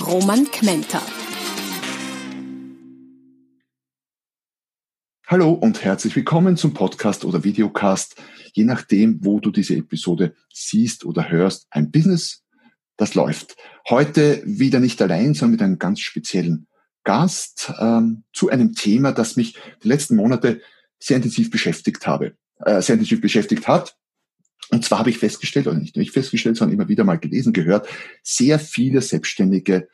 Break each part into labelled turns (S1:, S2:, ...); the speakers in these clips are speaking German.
S1: Roman Kmenter.
S2: Hallo und herzlich willkommen zum Podcast oder Videocast, je nachdem, wo du diese Episode siehst oder hörst. Ein Business, das läuft. Heute wieder nicht allein, sondern mit einem ganz speziellen Gast ähm, zu einem Thema, das mich die letzten Monate sehr intensiv beschäftigt habe, äh, sehr intensiv beschäftigt hat. Und zwar habe ich festgestellt, oder nicht nur ich festgestellt, sondern immer wieder mal gelesen, gehört, sehr viele Selbstständige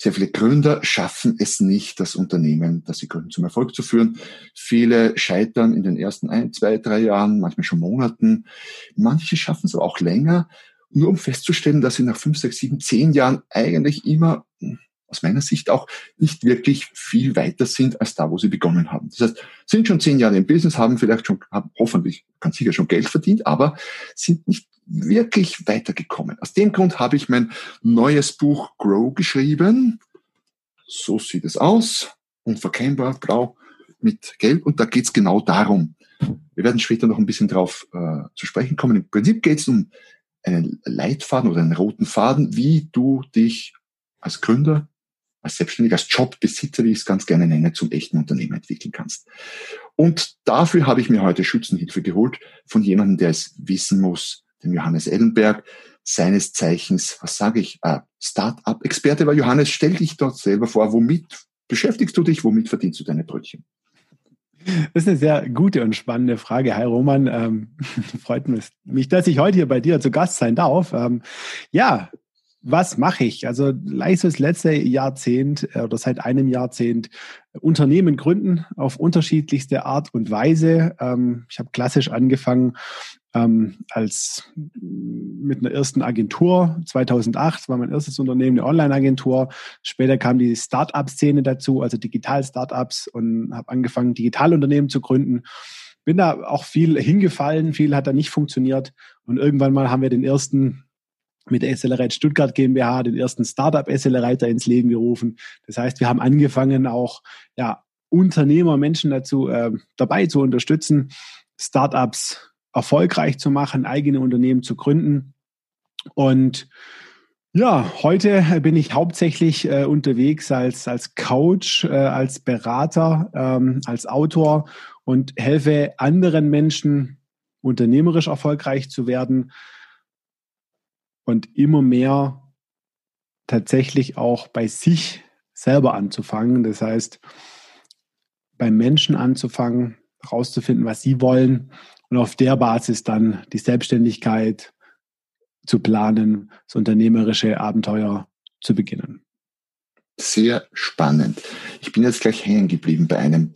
S2: sehr viele Gründer schaffen es nicht, das Unternehmen, das sie gründen, zum Erfolg zu führen. Viele scheitern in den ersten ein, zwei, drei Jahren, manchmal schon Monaten. Manche schaffen es aber auch länger, nur um festzustellen, dass sie nach fünf, sechs, sieben, zehn Jahren eigentlich immer aus meiner Sicht auch nicht wirklich viel weiter sind als da, wo sie begonnen haben. Das heißt, sind schon zehn Jahre im Business, haben vielleicht schon, haben hoffentlich, ganz sicher schon Geld verdient, aber sind nicht wirklich weitergekommen. Aus dem Grund habe ich mein neues Buch Grow geschrieben. So sieht es aus. Unverkennbar, blau mit Gelb. Und da geht es genau darum. Wir werden später noch ein bisschen drauf äh, zu sprechen kommen. Im Prinzip geht es um einen Leitfaden oder einen roten Faden, wie du dich als Gründer als Selbstständiger, als Jobbesitzer, wie ich es ganz gerne nenne, zum echten Unternehmer entwickeln kannst. Und dafür habe ich mir heute Schützenhilfe geholt von jemandem, der es wissen muss, dem Johannes Ellenberg, seines Zeichens, was sage ich, äh, Start-up-Experte war. Johannes, stell dich dort selber vor, womit beschäftigst du dich, womit verdienst du deine Brötchen?
S3: Das ist eine sehr gute und spannende Frage. Hi Roman, ähm, freut mich, dass ich heute hier bei dir zu Gast sein darf. Ähm, ja, was mache ich? Also leistes letzte Jahrzehnt äh, oder seit einem Jahrzehnt Unternehmen gründen auf unterschiedlichste Art und Weise. Ähm, ich habe klassisch angefangen ähm, als mit einer ersten Agentur. 2008 war mein erstes Unternehmen, eine Online-Agentur. Später kam die Start-up-Szene dazu, also Digital-Startups und habe angefangen, Digitalunternehmen zu gründen. Bin da auch viel hingefallen, viel hat da nicht funktioniert und irgendwann mal haben wir den ersten mit der Accelerate Stuttgart GmbH den ersten Startup Accelerator ins Leben gerufen. Das heißt, wir haben angefangen auch ja, Unternehmer, Menschen dazu äh, dabei zu unterstützen, Startups erfolgreich zu machen, eigene Unternehmen zu gründen. Und ja, heute bin ich hauptsächlich äh, unterwegs als, als Coach, äh, als Berater, ähm, als Autor und helfe anderen Menschen, unternehmerisch erfolgreich zu werden, und immer mehr tatsächlich auch bei sich selber anzufangen. Das heißt, beim Menschen anzufangen, herauszufinden, was sie wollen und auf der Basis dann die Selbstständigkeit zu planen, das unternehmerische Abenteuer zu beginnen.
S2: Sehr spannend. Ich bin jetzt gleich hängen geblieben bei einem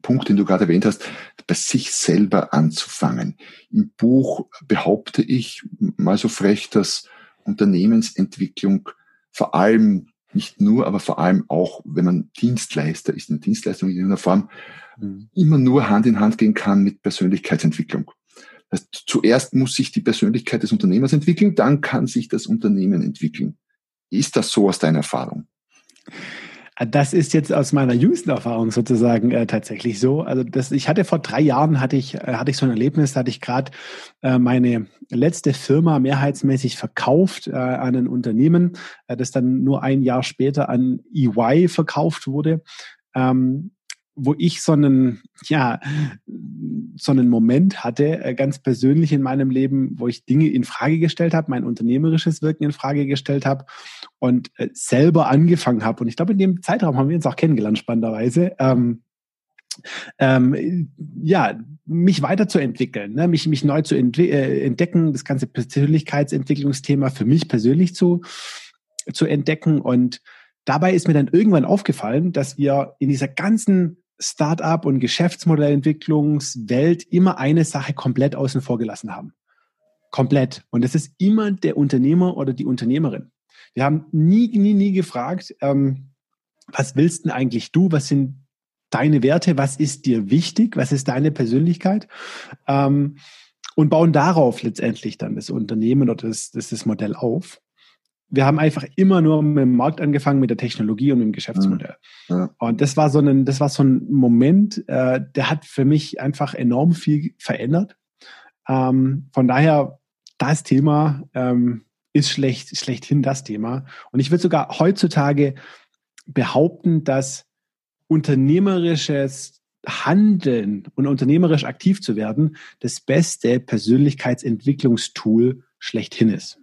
S2: Punkt, den du gerade erwähnt hast, bei sich selber anzufangen. Im Buch behaupte ich mal so frech, dass Unternehmensentwicklung vor allem nicht nur, aber vor allem auch, wenn man Dienstleister ist, eine Dienstleistung in irgendeiner Form, mhm. immer nur Hand in Hand gehen kann mit Persönlichkeitsentwicklung. Das heißt, zuerst muss sich die Persönlichkeit des Unternehmers entwickeln, dann kann sich das Unternehmen entwickeln. Ist das so aus deiner Erfahrung?
S3: Das ist jetzt aus meiner jüngsten Erfahrung sozusagen äh, tatsächlich so. Also das, ich hatte vor drei Jahren hatte ich äh, hatte ich so ein Erlebnis, hatte ich gerade äh, meine letzte Firma mehrheitsmäßig verkauft äh, an ein Unternehmen, äh, das dann nur ein Jahr später an EY verkauft wurde. Ähm, wo ich so einen, ja, so einen Moment hatte, äh, ganz persönlich in meinem Leben, wo ich Dinge in Frage gestellt habe, mein unternehmerisches Wirken in Frage gestellt habe und äh, selber angefangen habe. Und ich glaube, in dem Zeitraum haben wir uns auch kennengelernt, spannenderweise. Ähm, ähm, ja, mich weiterzuentwickeln, ne? mich, mich neu zu äh, entdecken, das ganze Persönlichkeitsentwicklungsthema für mich persönlich zu, zu entdecken. Und dabei ist mir dann irgendwann aufgefallen, dass wir in dieser ganzen Startup- und Geschäftsmodellentwicklungswelt immer eine Sache komplett außen vor gelassen haben. Komplett. Und das ist immer der Unternehmer oder die Unternehmerin. Wir haben nie, nie, nie gefragt, ähm, was willst denn eigentlich du? Was sind deine Werte? Was ist dir wichtig? Was ist deine Persönlichkeit? Ähm, und bauen darauf letztendlich dann das Unternehmen oder das, das, das Modell auf. Wir haben einfach immer nur mit dem Markt angefangen, mit der Technologie und mit dem Geschäftsmodell. Ja. Und das war so ein, das war so ein Moment, äh, der hat für mich einfach enorm viel verändert. Ähm, von daher, das Thema ähm, ist schlecht, schlechthin das Thema. Und ich würde sogar heutzutage behaupten, dass unternehmerisches Handeln und unternehmerisch aktiv zu werden das beste Persönlichkeitsentwicklungstool schlechthin ist.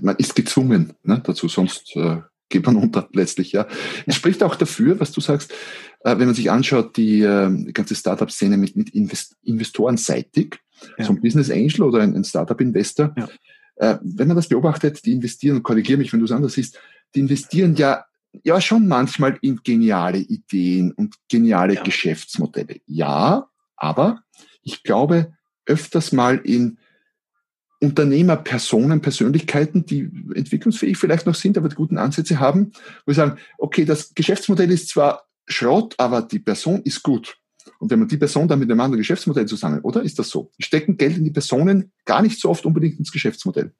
S2: Man ist gezwungen ne, dazu, sonst äh, geht man unter letztlich. Ja. Es spricht auch dafür, was du sagst, äh, wenn man sich anschaut, die, äh, die ganze Startup-Szene mit, mit Invest Investorenseitig, ja. so ein Business Angel oder ein, ein Startup-Investor, ja. äh, wenn man das beobachtet, die investieren, und korrigiere mich, wenn du es anders siehst, die investieren ja ja schon manchmal in geniale Ideen und geniale ja. Geschäftsmodelle. Ja, aber ich glaube öfters mal in Unternehmer, Personen, Persönlichkeiten, die entwicklungsfähig vielleicht noch sind, aber die guten Ansätze haben, wo wir sagen, okay, das Geschäftsmodell ist zwar Schrott, aber die Person ist gut. Und wenn man die Person dann mit einem anderen Geschäftsmodell zusammen, oder ist das so? Stecken Geld in die Personen gar nicht so oft unbedingt ins Geschäftsmodell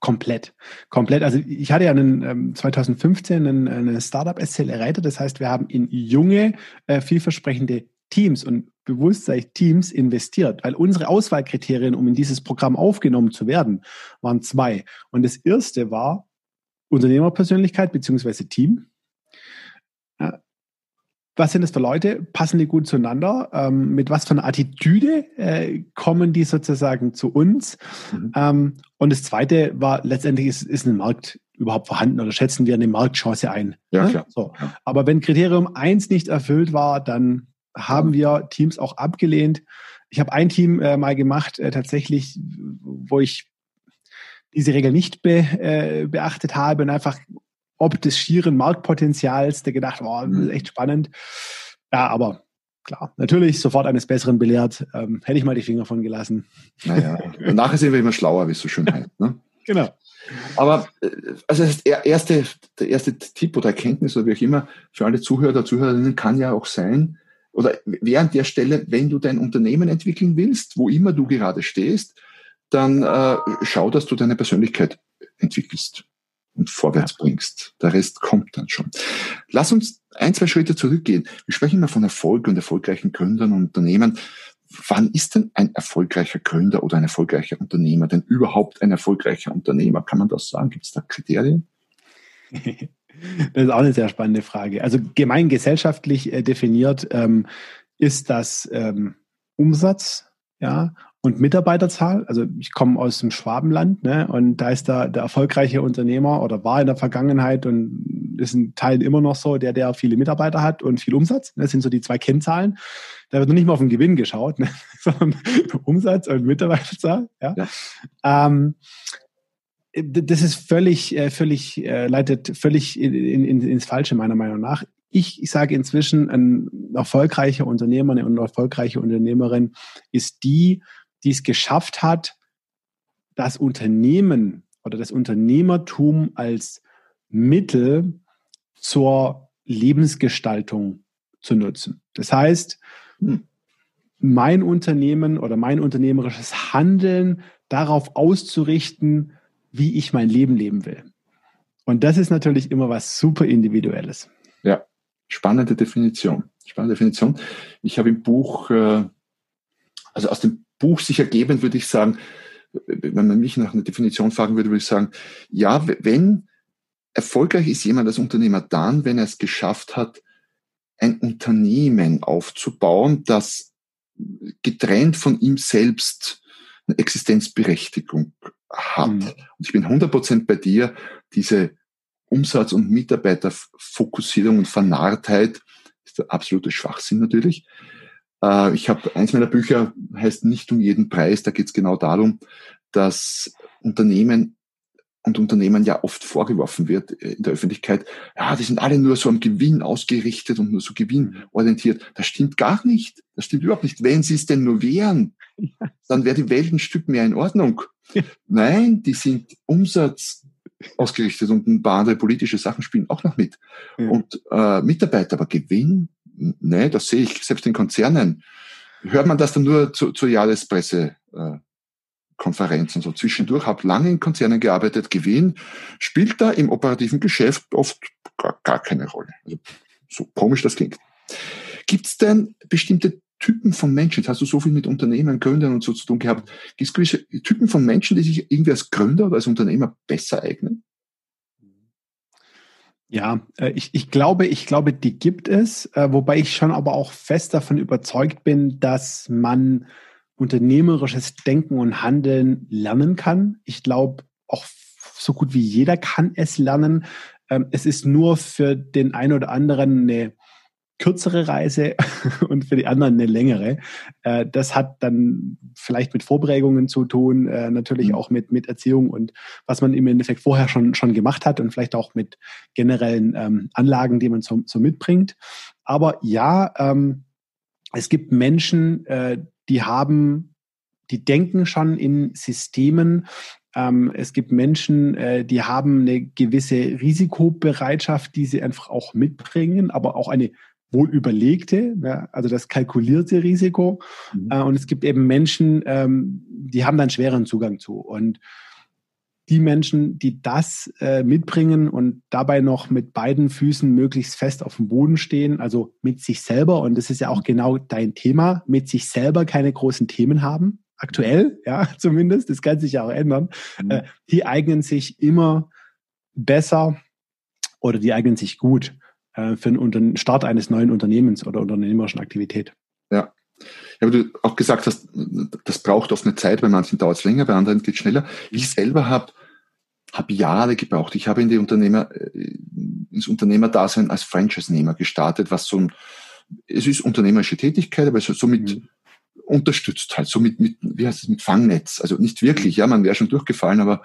S3: komplett. Komplett. Also ich hatte ja einen, ähm, 2015 einen, eine Startup-SCL erreitet. Das heißt, wir haben in junge, äh, vielversprechende Teams und Bewusstsein-Teams investiert, weil unsere Auswahlkriterien, um in dieses Programm aufgenommen zu werden, waren zwei. Und das erste war Unternehmerpersönlichkeit beziehungsweise Team was sind das für Leute? Passen die gut zueinander? Ähm, mit was für einer Attitüde äh, kommen die sozusagen zu uns? Mhm. Ähm, und das Zweite war letztendlich ist, ist ein Markt überhaupt vorhanden oder schätzen wir eine Marktchance ein?
S2: Ja, ne? klar.
S3: So. Ja. Aber wenn Kriterium eins nicht erfüllt war, dann haben wir Teams auch abgelehnt. Ich habe ein Team äh, mal gemacht, äh, tatsächlich, wo ich diese Regel nicht be, äh, beachtet habe und einfach ob des schieren Marktpotenzials, der gedacht, oh, mhm. echt spannend. Ja, aber klar, natürlich sofort eines Besseren belehrt. Ähm, hätte ich mal die Finger von gelassen.
S2: Naja, nachher sind wir immer schlauer, wie es so schön heißt. Ne?
S3: genau.
S2: Aber äh, also das erste, der erste Tipp oder Erkenntnis oder wie auch immer für alle Zuhörer, Zuhörerinnen kann ja auch sein, oder während der Stelle, wenn du dein Unternehmen entwickeln willst, wo immer du gerade stehst, dann äh, schau, dass du deine Persönlichkeit entwickelst und vorwärts ja. bringst. Der Rest kommt dann schon. Lass uns ein, zwei Schritte zurückgehen. Wir sprechen immer von Erfolg und erfolgreichen Gründern und Unternehmen. Wann ist denn ein erfolgreicher Gründer oder ein erfolgreicher Unternehmer denn überhaupt ein erfolgreicher Unternehmer? Kann man das sagen? Gibt es da Kriterien?
S3: Das ist auch eine sehr spannende Frage. Also gemeingesellschaftlich äh, definiert ähm, ist das ähm, Umsatz, ja, und Mitarbeiterzahl. Also ich komme aus dem Schwabenland ne, und da ist da der erfolgreiche Unternehmer oder war in der Vergangenheit und ist in Teilen immer noch so, der, der viele Mitarbeiter hat und viel Umsatz. Das sind so die zwei Kennzahlen. Da wird noch nicht mal auf den Gewinn geschaut, ne, sondern Umsatz und Mitarbeiterzahl. Ja. ja. Ähm, das ist völlig, äh, völlig, äh, leitet völlig in, in, ins Falsche meiner Meinung nach. Ich, ich sage inzwischen, ein erfolgreicher Unternehmer, eine erfolgreiche Unternehmerin ist die, die es geschafft hat, das Unternehmen oder das Unternehmertum als Mittel zur Lebensgestaltung zu nutzen. Das heißt, hm, mein Unternehmen oder mein unternehmerisches Handeln darauf auszurichten, wie ich mein Leben leben will. Und das ist natürlich immer was super Individuelles.
S2: Ja, spannende Definition. Spannende Definition. Ich habe im Buch, äh, also aus dem Buch sich ergeben, würde ich sagen, wenn man mich nach einer Definition fragen würde, würde ich sagen, ja, wenn erfolgreich ist jemand als Unternehmer dann, wenn er es geschafft hat, ein Unternehmen aufzubauen, das getrennt von ihm selbst eine Existenzberechtigung hat. Mhm. Und ich bin 100% bei dir, diese Umsatz- und Mitarbeiterfokussierung und Vernarrtheit ist der absolute Schwachsinn natürlich. Äh, ich habe eins meiner Bücher heißt nicht um jeden Preis. Da geht es genau darum, dass Unternehmen und Unternehmen ja oft vorgeworfen wird äh, in der Öffentlichkeit, ja, die sind alle nur so am Gewinn ausgerichtet und nur so gewinnorientiert. Das stimmt gar nicht. Das stimmt überhaupt nicht. Wenn sie es denn nur wären, dann wäre die Welt ein Stück mehr in Ordnung. Nein, die sind Umsatz ausgerichtet und ein paar andere politische Sachen spielen auch noch mit. Ja. Und äh, Mitarbeiter, aber Gewinn, ne, das sehe ich selbst in Konzernen. Hört man das dann nur zu, zur Jahrespresse? Äh, Konferenzen so zwischendurch, habe lange in Konzernen gearbeitet, Gewinn spielt da im operativen Geschäft oft gar, gar keine Rolle. Also, so komisch das klingt. Gibt es denn bestimmte Typen von Menschen, jetzt hast du so viel mit Unternehmen, Gründern und so zu tun gehabt, gibt es gewisse Typen von Menschen, die sich irgendwie als Gründer oder als Unternehmer besser eignen?
S3: Ja, äh, ich, ich glaube, ich glaube, die gibt es, äh, wobei ich schon aber auch fest davon überzeugt bin, dass man unternehmerisches Denken und Handeln lernen kann. Ich glaube, auch so gut wie jeder kann es lernen. Ähm, es ist nur für den einen oder anderen eine kürzere Reise und für die anderen eine längere. Äh, das hat dann vielleicht mit Vorprägungen zu tun, äh, natürlich mhm. auch mit, mit Erziehung und was man im Endeffekt vorher schon, schon gemacht hat und vielleicht auch mit generellen ähm, Anlagen, die man so, so mitbringt. Aber ja, ähm, es gibt Menschen, äh, die haben, die denken schon in Systemen, ähm, es gibt Menschen, äh, die haben eine gewisse Risikobereitschaft, die sie einfach auch mitbringen, aber auch eine wohl überlegte, ja, also das kalkulierte Risiko. Mhm. Äh, und es gibt eben Menschen, ähm, die haben dann schweren Zugang zu. Und die Menschen, die das äh, mitbringen und dabei noch mit beiden Füßen möglichst fest auf dem Boden stehen, also mit sich selber, und das ist ja auch genau dein Thema, mit sich selber keine großen Themen haben, aktuell, ja, zumindest, das kann sich ja auch ändern, mhm. äh, die eignen sich immer besser oder die eignen sich gut äh, für den Start eines neuen Unternehmens oder unternehmerischen Aktivität.
S2: Ja. Ja, aber du auch gesagt hast, das braucht oft eine Zeit, bei manchen dauert es länger, bei anderen geht es schneller. Ich selber habe hab Jahre gebraucht. Ich habe in die Unternehmer, äh, ins Unternehmerdasein als Franchise-Nehmer gestartet, was so ein, es ist unternehmerische Tätigkeit, aber es ist so mit mhm. unterstützt halt, so mit, mit, wie heißt es, mit Fangnetz. Also nicht wirklich, ja, man wäre schon durchgefallen, aber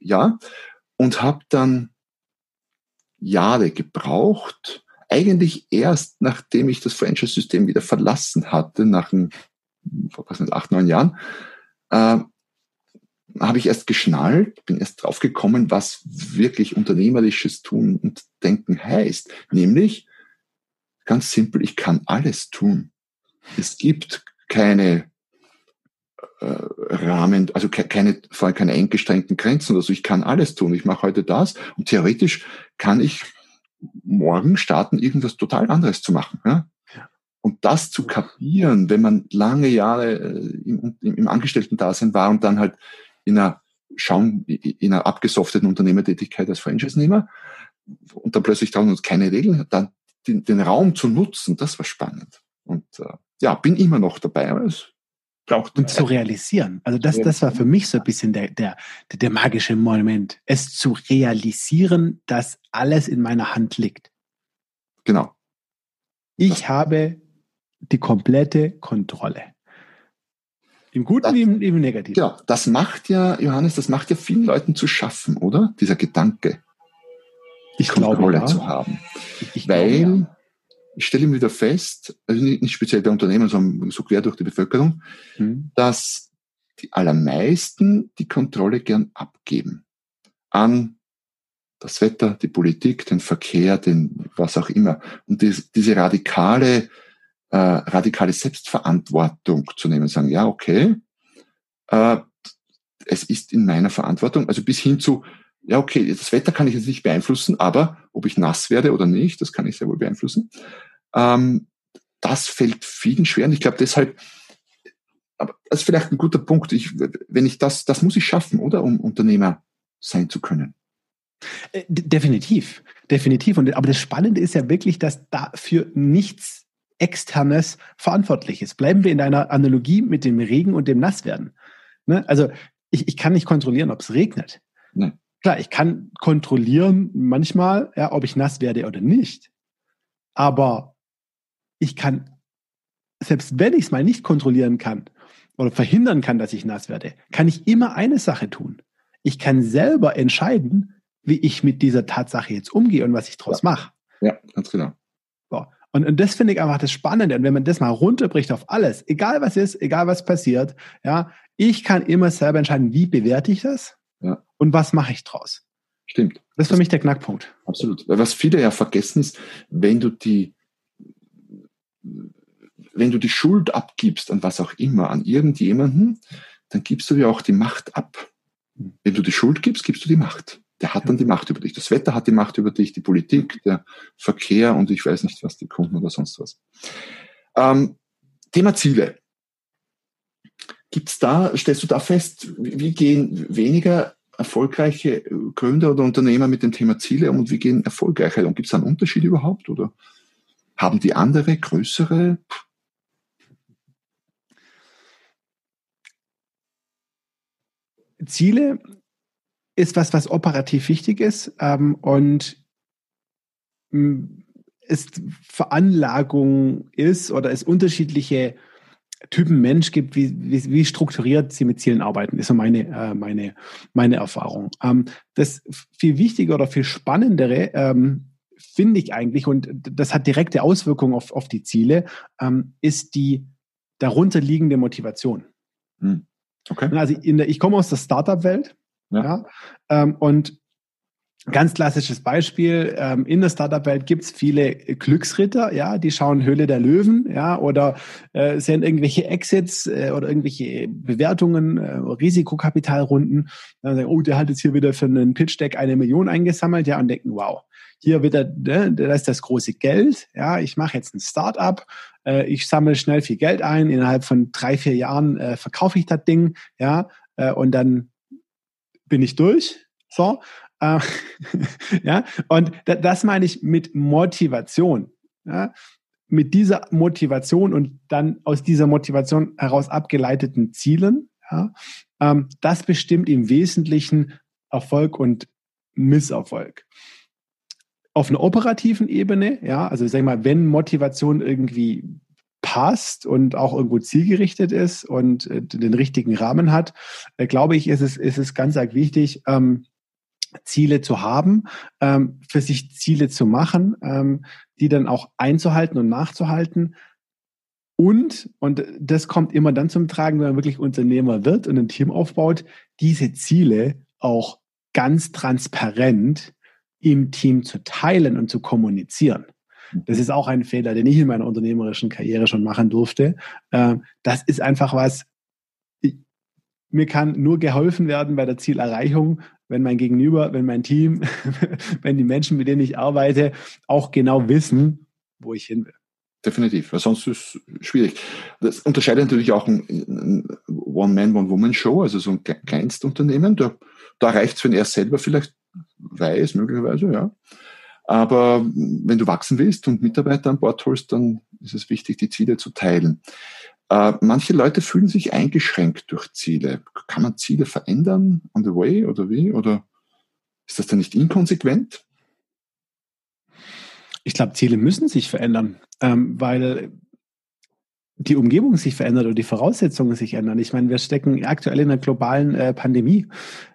S2: ja. Und habe dann Jahre gebraucht. Eigentlich erst, nachdem ich das Franchise-System wieder verlassen hatte, nach ein, was nicht, acht, neun Jahren, äh, habe ich erst geschnallt, bin erst drauf gekommen, was wirklich unternehmerisches Tun und Denken heißt. Nämlich, ganz simpel, ich kann alles tun. Es gibt keine Rahmen, also keine, vor allem keine eingeschränkten Grenzen oder so. Ich kann alles tun. Ich mache heute das und theoretisch kann ich morgen starten, irgendwas total anderes zu machen. Ja? Und das zu kapieren, wenn man lange Jahre äh, im, im, im Angestellten-Dasein war und dann halt in einer schauen, in einer abgesofteten Unternehmertätigkeit als Franchise-Nehmer und dann plötzlich trauen uns keine Regeln, dann den, den Raum zu nutzen, das war spannend. Und äh, ja, bin immer noch dabei, aber es
S3: braucht und zu realisieren. Also das, das war für mich so ein bisschen der, der, der magische Moment. Es zu realisieren, dass alles in meiner Hand liegt.
S2: Genau.
S3: Ich das habe die komplette Kontrolle. Im Guten das, wie im, im Negativen.
S2: Genau. Das macht ja, Johannes, das macht ja vielen Leuten zu schaffen, oder? Dieser Gedanke.
S3: Ich Kontrolle glaube,
S2: ja. zu haben. Ich, ich Weil, glaube, ja ich stelle immer wieder fest, also nicht speziell bei Unternehmen, sondern so quer durch die Bevölkerung, mhm. dass die allermeisten die Kontrolle gern abgeben an das Wetter, die Politik, den Verkehr, den was auch immer. Und das, diese radikale, äh, radikale Selbstverantwortung zu nehmen, sagen, ja, okay, äh, es ist in meiner Verantwortung, also bis hin zu, ja, okay, das Wetter kann ich jetzt nicht beeinflussen, aber ob ich nass werde oder nicht, das kann ich sehr wohl beeinflussen. Ähm, das fällt vielen schwer. Und ich glaube deshalb, aber das ist vielleicht ein guter Punkt. Ich, wenn ich das, das muss ich schaffen, oder? Um Unternehmer sein zu können.
S3: Äh, definitiv, definitiv. Und, aber das Spannende ist ja wirklich, dass dafür nichts Externes verantwortlich ist. Bleiben wir in einer Analogie mit dem Regen und dem Nasswerden. Ne? Also ich, ich kann nicht kontrollieren, ob es regnet. Nee. Klar, ich kann kontrollieren manchmal, ja, ob ich nass werde oder nicht. Aber ich kann, selbst wenn ich es mal nicht kontrollieren kann oder verhindern kann, dass ich nass werde, kann ich immer eine Sache tun. Ich kann selber entscheiden, wie ich mit dieser Tatsache jetzt umgehe und was ich draus
S2: ja.
S3: mache.
S2: Ja, ganz genau.
S3: So. Und, und das finde ich einfach das Spannende. Und wenn man das mal runterbricht auf alles, egal was ist, egal was passiert, ja, ich kann immer selber entscheiden, wie bewerte ich das? Ja. Und was mache ich draus?
S2: Stimmt.
S3: Das ist für mich der Knackpunkt.
S2: Absolut. Was viele ja vergessen ist, wenn du die, wenn du die Schuld abgibst an was auch immer, an irgendjemanden, dann gibst du ja auch die Macht ab. Wenn du die Schuld gibst, gibst du die Macht. Der hat dann die Macht über dich. Das Wetter hat die Macht über dich, die Politik, der Verkehr und ich weiß nicht was, die Kunden oder sonst was. Ähm, Thema Ziele. Gibt's da, stellst du da fest, wie gehen weniger erfolgreiche Gründer oder Unternehmer mit dem Thema Ziele um und wie gehen erfolgreiche? Und gibt es da einen Unterschied überhaupt? Oder haben die andere, größere?
S3: Ziele ist was, was operativ wichtig ist ähm, und es Veranlagung ist oder es unterschiedliche Typen Mensch gibt, wie, wie, wie strukturiert sie mit Zielen arbeiten, ist so meine, äh, meine, meine Erfahrung. Ähm, das viel wichtiger oder viel spannendere ähm, finde ich eigentlich, und das hat direkte Auswirkungen auf, auf die Ziele, ähm, ist die darunterliegende Motivation. Hm. Okay. Also der, ich komme aus der Startup-Welt ja. ja ähm, und Ganz klassisches Beispiel, ähm, in der Startup-Welt gibt's viele Glücksritter, ja, die schauen Höhle der Löwen, ja, oder äh, sehen irgendwelche Exits äh, oder irgendwelche Bewertungen, äh, Risikokapitalrunden, dann sagen, oh, der hat jetzt hier wieder für einen Pitch-Deck eine Million eingesammelt, ja, und denken, wow, hier wieder, ne, da ist das große Geld, ja, ich mache jetzt ein Startup, äh, ich sammle schnell viel Geld ein, innerhalb von drei, vier Jahren äh, verkaufe ich das Ding, ja, äh, und dann bin ich durch, so, äh, ja, und das meine ich mit Motivation. Ja, mit dieser Motivation und dann aus dieser Motivation heraus abgeleiteten Zielen, ja, ähm, das bestimmt im Wesentlichen Erfolg und Misserfolg. Auf einer operativen Ebene, ja, also sag ich mal, wenn Motivation irgendwie passt und auch irgendwo zielgerichtet ist und äh, den richtigen Rahmen hat, äh, glaube ich, ist es, ist es ganz arg wichtig, ähm, Ziele zu haben, ähm, für sich Ziele zu machen, ähm, die dann auch einzuhalten und nachzuhalten. Und, und das kommt immer dann zum Tragen, wenn man wirklich Unternehmer wird und ein Team aufbaut, diese Ziele auch ganz transparent im Team zu teilen und zu kommunizieren. Das ist auch ein Fehler, den ich in meiner unternehmerischen Karriere schon machen durfte. Ähm, das ist einfach was, mir kann nur geholfen werden bei der Zielerreichung, wenn mein Gegenüber, wenn mein Team, wenn die Menschen, mit denen ich arbeite, auch genau wissen, wo ich hin will.
S2: Definitiv, weil sonst ist es schwierig. Das unterscheidet natürlich auch ein, ein One-Man, One-Woman-Show, also so ein Kleinstunternehmen. Da, da reicht es, wenn er selber vielleicht weiß, möglicherweise, ja. Aber wenn du wachsen willst und Mitarbeiter an Bord holst, dann ist es wichtig, die Ziele zu teilen. Äh, manche Leute fühlen sich eingeschränkt durch Ziele. Kann man Ziele verändern on the way oder wie? Oder ist das dann nicht inkonsequent?
S3: Ich glaube, Ziele müssen sich verändern, ähm, weil die Umgebung sich verändert und die Voraussetzungen sich ändern. Ich meine, wir stecken aktuell in einer globalen äh, Pandemie.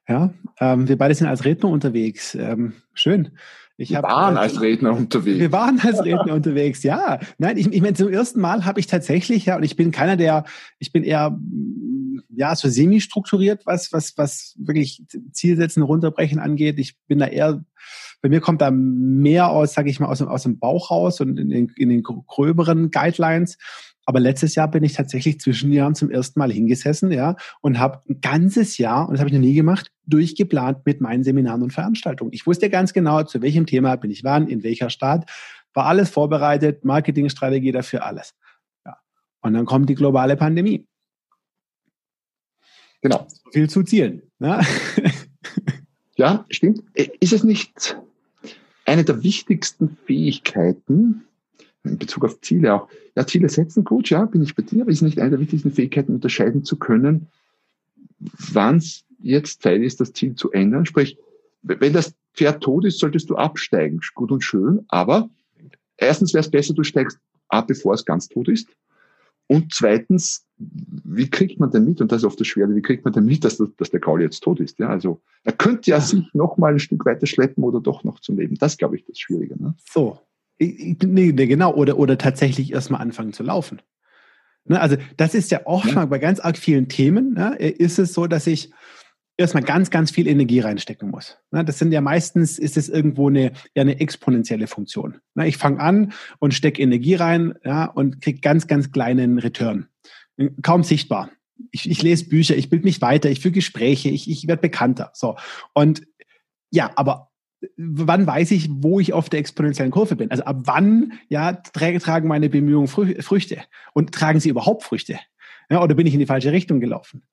S3: Ja, ähm, wir beide sind als Redner unterwegs. Ähm, schön.
S2: Ich wir hab, waren äh, als Redner unterwegs.
S3: Wir waren als Redner unterwegs, ja. Nein, ich, ich meine, zum ersten Mal habe ich tatsächlich, ja, und ich bin keiner, der, ich bin eher, mm, ja, so semi-strukturiert, was, was, was wirklich Zielsetzen runterbrechen angeht. Ich bin da eher, bei mir kommt da mehr aus, sage ich mal, aus, aus dem Bauch raus und in den, in den gröberen Guidelines. Aber letztes Jahr bin ich tatsächlich zwischen Jahren zum ersten Mal hingesessen, ja, und habe ein ganzes Jahr, und das habe ich noch nie gemacht, durchgeplant mit meinen Seminaren und Veranstaltungen. Ich wusste ganz genau, zu welchem Thema bin ich wann, in welcher Stadt, war alles vorbereitet, Marketingstrategie dafür, alles. Ja. Und dann kommt die globale Pandemie.
S2: Genau.
S3: So viel zu Zielen. Ja?
S2: ja, stimmt. Ist es nicht eine der wichtigsten Fähigkeiten, in Bezug auf Ziele auch. Ja, Ziele setzen, gut, ja, bin ich bei dir, aber ist nicht eine der wichtigsten Fähigkeiten, unterscheiden zu können, wann es jetzt Zeit ist, das Ziel zu ändern. Sprich, wenn das Pferd tot ist, solltest du absteigen. Gut und schön, aber erstens wäre es besser, du steigst ab, bevor es ganz tot ist. Und zweitens, wie kriegt man denn mit, und das ist oft das Schwere, wie kriegt man denn mit, dass, dass der Gaul jetzt tot ist? Ja, also er könnte ja sich noch mal ein Stück weiter schleppen oder doch noch zum Leben. Das glaube ich das Schwierige. Ne?
S3: So, Nee, nee, genau. Oder, oder tatsächlich erstmal anfangen zu laufen. Ne, also das ist ja auch schon bei ganz arg vielen Themen, ne, ist es so, dass ich erstmal ganz, ganz viel Energie reinstecken muss. Das sind ja meistens, ist es irgendwo eine, ja, eine exponentielle Funktion. Ich fange an und stecke Energie rein ja, und kriege ganz, ganz kleinen Return. Kaum sichtbar. Ich, ich lese Bücher, ich bilde mich weiter, ich führe Gespräche, ich, ich werde bekannter. So. Und ja, aber wann weiß ich, wo ich auf der exponentiellen Kurve bin? Also ab wann ja, tragen meine Bemühungen Früchte? Und tragen sie überhaupt Früchte? Ja, oder bin ich in die falsche Richtung gelaufen?